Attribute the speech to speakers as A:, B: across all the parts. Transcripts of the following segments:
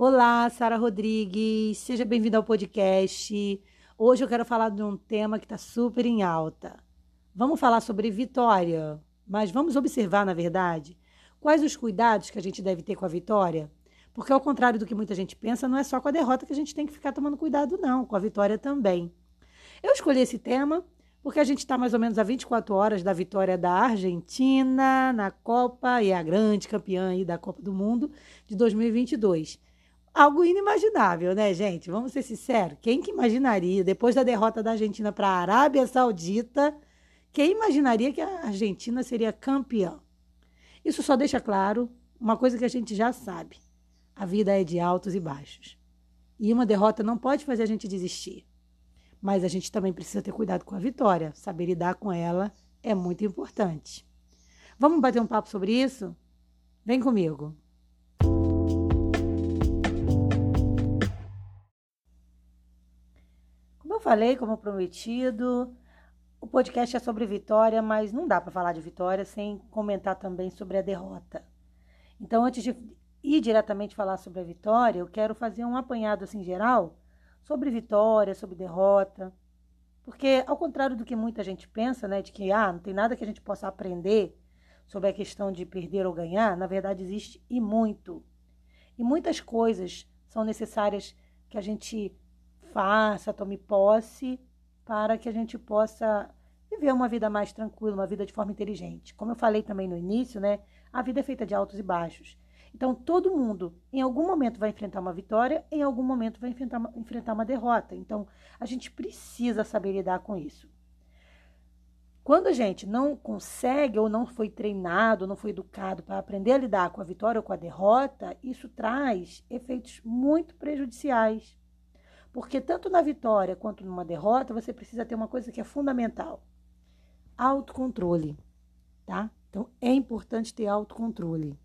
A: Olá, Sara Rodrigues, seja bem-vinda ao podcast. Hoje eu quero falar de um tema que está super em alta. Vamos falar sobre vitória, mas vamos observar, na verdade, quais os cuidados que a gente deve ter com a vitória? Porque, ao contrário do que muita gente pensa, não é só com a derrota que a gente tem que ficar tomando cuidado, não, com a vitória também. Eu escolhi esse tema porque a gente está mais ou menos a 24 horas da vitória da Argentina na Copa e a grande campeã da Copa do Mundo de 2022 algo inimaginável, né, gente? Vamos ser sinceros. Quem que imaginaria, depois da derrota da Argentina para a Arábia Saudita, quem imaginaria que a Argentina seria campeã? Isso só deixa claro uma coisa que a gente já sabe: a vida é de altos e baixos. E uma derrota não pode fazer a gente desistir. Mas a gente também precisa ter cuidado com a vitória. Saber lidar com ela é muito importante. Vamos bater um papo sobre isso? Vem comigo. Falei, como prometido, o podcast é sobre vitória, mas não dá para falar de vitória sem comentar também sobre a derrota. Então, antes de ir diretamente falar sobre a vitória, eu quero fazer um apanhado assim geral sobre vitória, sobre derrota. Porque, ao contrário do que muita gente pensa, né, de que ah, não tem nada que a gente possa aprender sobre a questão de perder ou ganhar, na verdade existe e muito. E muitas coisas são necessárias que a gente faça, tome posse, para que a gente possa viver uma vida mais tranquila, uma vida de forma inteligente. Como eu falei também no início, né? A vida é feita de altos e baixos. Então, todo mundo, em algum momento, vai enfrentar uma vitória, em algum momento, vai enfrentar uma, enfrentar uma derrota. Então, a gente precisa saber lidar com isso. Quando a gente não consegue ou não foi treinado, não foi educado para aprender a lidar com a vitória ou com a derrota, isso traz efeitos muito prejudiciais porque tanto na vitória quanto numa derrota, você precisa ter uma coisa que é fundamental: autocontrole, tá? Então é importante ter autocontrole.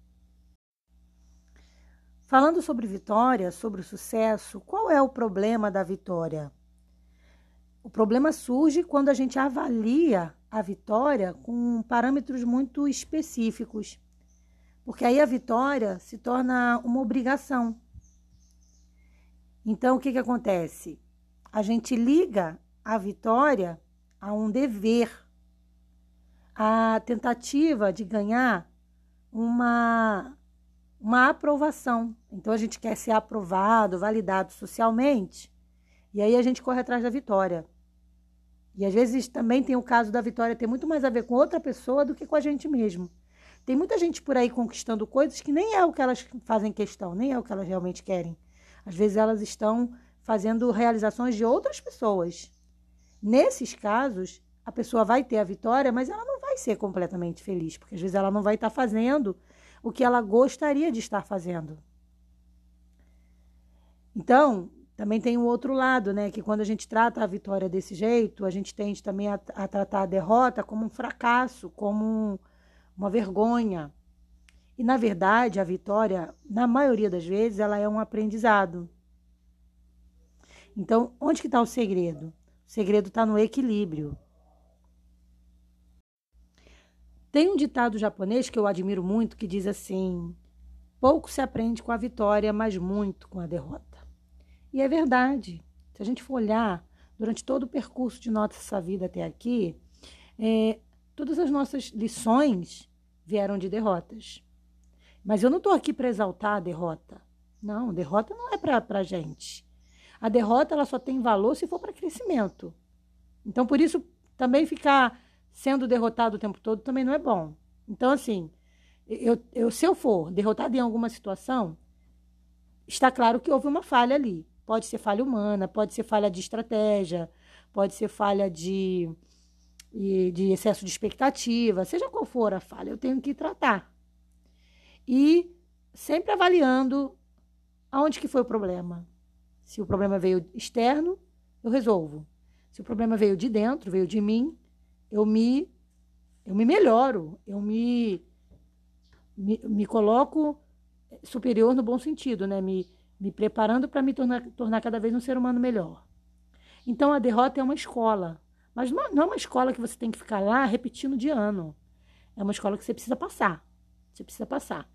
A: Falando sobre vitória, sobre o sucesso, qual é o problema da vitória? O problema surge quando a gente avalia a vitória com parâmetros muito específicos. Porque aí a vitória se torna uma obrigação. Então, o que, que acontece? A gente liga a vitória a um dever, a tentativa de ganhar uma, uma aprovação. Então, a gente quer ser aprovado, validado socialmente, e aí a gente corre atrás da vitória. E às vezes também tem o caso da vitória ter muito mais a ver com outra pessoa do que com a gente mesmo. Tem muita gente por aí conquistando coisas que nem é o que elas fazem questão, nem é o que elas realmente querem. Às vezes elas estão fazendo realizações de outras pessoas. Nesses casos, a pessoa vai ter a vitória, mas ela não vai ser completamente feliz, porque às vezes ela não vai estar fazendo o que ela gostaria de estar fazendo. Então, também tem o outro lado, né? Que quando a gente trata a vitória desse jeito, a gente tende também a, a tratar a derrota como um fracasso, como um, uma vergonha. E na verdade, a vitória, na maioria das vezes, ela é um aprendizado. Então, onde que está o segredo? O segredo está no equilíbrio. Tem um ditado japonês que eu admiro muito que diz assim: pouco se aprende com a vitória, mas muito com a derrota. E é verdade. Se a gente for olhar durante todo o percurso de nossa vida até aqui, é, todas as nossas lições vieram de derrotas. Mas eu não estou aqui para exaltar a derrota. Não, derrota não é para a gente. A derrota ela só tem valor se for para crescimento. Então, por isso, também ficar sendo derrotado o tempo todo também não é bom. Então, assim, eu, eu, se eu for derrotado em alguma situação, está claro que houve uma falha ali. Pode ser falha humana, pode ser falha de estratégia, pode ser falha de, de excesso de expectativa, seja qual for a falha, eu tenho que tratar e sempre avaliando aonde que foi o problema. Se o problema veio externo, eu resolvo. Se o problema veio de dentro, veio de mim, eu me eu me melhoro, eu me me, me coloco superior no bom sentido, né? Me, me preparando para me tornar, tornar cada vez um ser humano melhor. Então a derrota é uma escola, mas não, não é uma escola que você tem que ficar lá repetindo de ano. É uma escola que você precisa passar. Você precisa passar.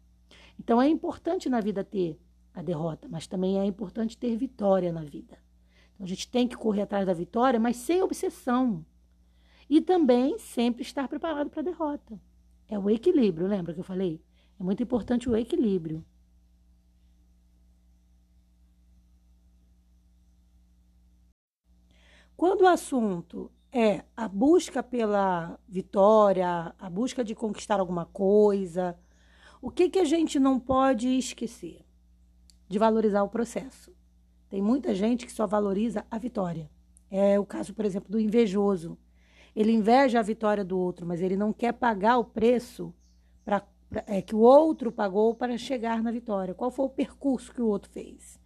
A: Então é importante na vida ter a derrota, mas também é importante ter vitória na vida. Então a gente tem que correr atrás da vitória, mas sem obsessão. E também sempre estar preparado para a derrota. É o equilíbrio, lembra que eu falei? É muito importante o equilíbrio. Quando o assunto é a busca pela vitória, a busca de conquistar alguma coisa, o que, que a gente não pode esquecer? De valorizar o processo. Tem muita gente que só valoriza a vitória. É o caso, por exemplo, do invejoso. Ele inveja a vitória do outro, mas ele não quer pagar o preço pra, pra é, que o outro pagou para chegar na vitória. Qual foi o percurso que o outro fez?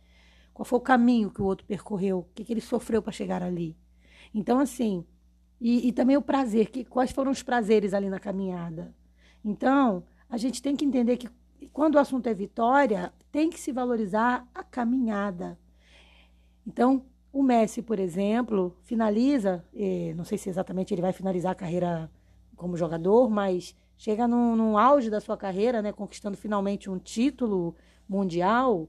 A: Qual foi o caminho que o outro percorreu? O que, que ele sofreu para chegar ali? Então, assim, e, e, também o prazer, que, quais foram os prazeres ali na caminhada. Então, a gente tem que entender que quando o assunto é vitória, tem que se valorizar a caminhada. Então, o Messi, por exemplo, finaliza, eh, não sei se exatamente ele vai finalizar a carreira como jogador, mas chega no, no auge da sua carreira, né, conquistando finalmente um título mundial.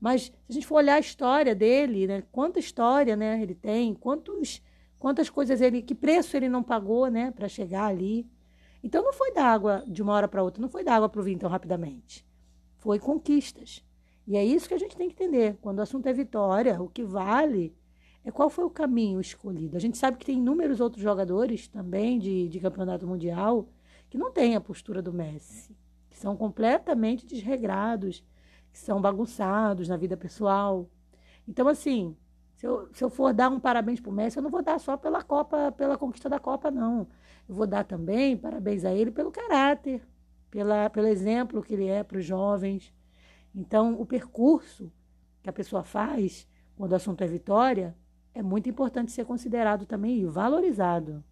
A: Mas se a gente for olhar a história dele, né, quanta história né, ele tem, quantos quantas coisas ele, que preço ele não pagou, né, para chegar ali. Então não foi da água de uma hora para outra, não foi da água para o vinho tão rapidamente. Foi conquistas. E é isso que a gente tem que entender. Quando o assunto é vitória, o que vale é qual foi o caminho escolhido. A gente sabe que tem inúmeros outros jogadores também de, de campeonato mundial que não têm a postura do Messi, que são completamente desregrados, que são bagunçados na vida pessoal. Então, assim, se eu, se eu for dar um parabéns para o Messi, eu não vou dar só pela Copa, pela conquista da Copa, não. Eu vou dar também parabéns a ele pelo caráter, pela, pelo exemplo que ele é para os jovens. Então, o percurso que a pessoa faz quando o assunto é vitória é muito importante ser considerado também e valorizado.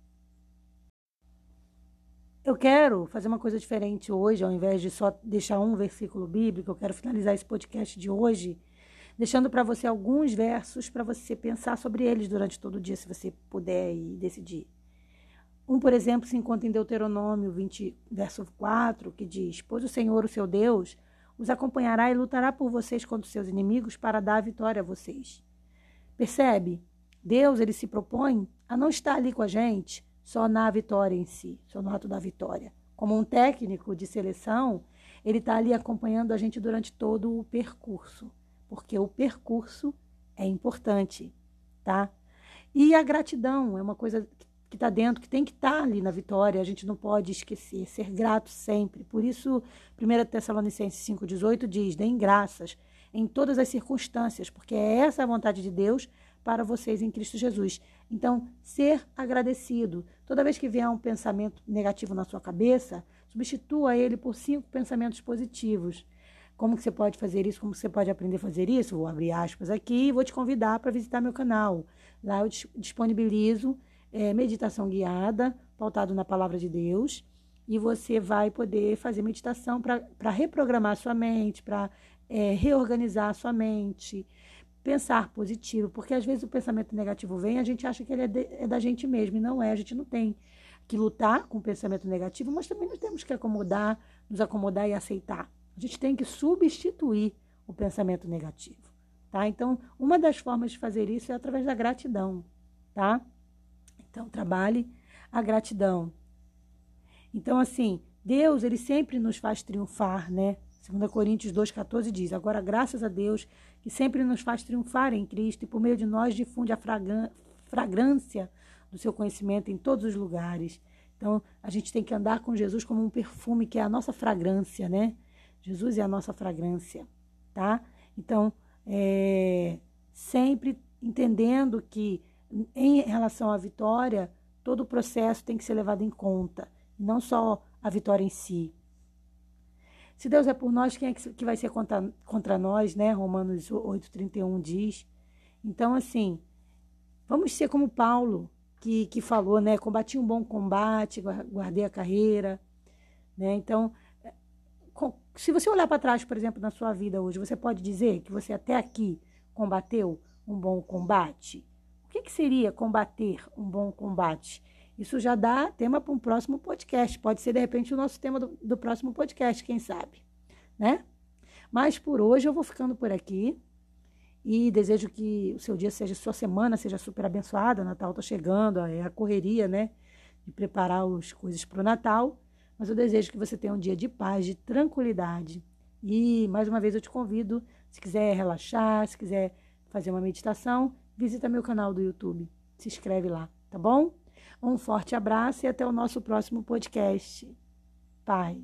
A: Eu quero fazer uma coisa diferente hoje, ao invés de só deixar um versículo bíblico, eu quero finalizar esse podcast de hoje deixando para você alguns versos para você pensar sobre eles durante todo o dia, se você puder e decidir. Um, por exemplo, se encontra em Deuteronômio 20, verso 4, que diz: Pois o Senhor, o seu Deus, os acompanhará e lutará por vocês contra os seus inimigos para dar a vitória a vocês. Percebe? Deus, ele se propõe a não estar ali com a gente só na vitória em si, só no ato da vitória. Como um técnico de seleção, ele está ali acompanhando a gente durante todo o percurso porque o percurso é importante, tá? E a gratidão é uma coisa que está dentro, que tem que estar tá ali na vitória, a gente não pode esquecer, ser grato sempre. Por isso, 1 Tessalonicenses 5,18 diz: deem graças em todas as circunstâncias, porque é essa a vontade de Deus para vocês em Cristo Jesus. Então, ser agradecido. Toda vez que vier um pensamento negativo na sua cabeça, substitua ele por cinco pensamentos positivos. Como que você pode fazer isso? Como você pode aprender a fazer isso? Vou abrir aspas aqui e vou te convidar para visitar meu canal. Lá eu disponibilizo é, meditação guiada, pautado na palavra de Deus, e você vai poder fazer meditação para reprogramar sua mente, para é, reorganizar sua mente, pensar positivo, porque às vezes o pensamento negativo vem, a gente acha que ele é, de, é da gente mesmo, e não é, a gente não tem que lutar com o pensamento negativo, mas também nós temos que acomodar, nos acomodar e aceitar. A gente tem que substituir o pensamento negativo, tá? Então, uma das formas de fazer isso é através da gratidão, tá? Então, trabalhe a gratidão. Então, assim, Deus, ele sempre nos faz triunfar, né? 2 Coríntios 2,14 diz: Agora, graças a Deus, que sempre nos faz triunfar em Cristo e por meio de nós difunde a fragrância do seu conhecimento em todos os lugares. Então, a gente tem que andar com Jesus como um perfume, que é a nossa fragrância, né? Jesus é a nossa fragrância, tá? Então, é, sempre entendendo que em relação à vitória, todo o processo tem que ser levado em conta, não só a vitória em si. Se Deus é por nós, quem é que vai ser contra, contra nós, né? Romanos 8,31 diz. Então, assim, vamos ser como Paulo, que, que falou, né? Combati um bom combate, guardei a carreira, né? Então, se você olhar para trás, por exemplo, na sua vida hoje, você pode dizer que você até aqui combateu um bom combate? O que, que seria combater um bom combate? Isso já dá tema para um próximo podcast. Pode ser, de repente, o nosso tema do, do próximo podcast, quem sabe, né? Mas por hoje eu vou ficando por aqui e desejo que o seu dia seja, sua semana seja super abençoada. Natal está chegando, é a correria, né? De preparar as coisas para o Natal. Mas eu desejo que você tenha um dia de paz, de tranquilidade. E mais uma vez eu te convido, se quiser relaxar, se quiser fazer uma meditação, visita meu canal do YouTube. Se inscreve lá, tá bom? Um forte abraço e até o nosso próximo podcast. Paz.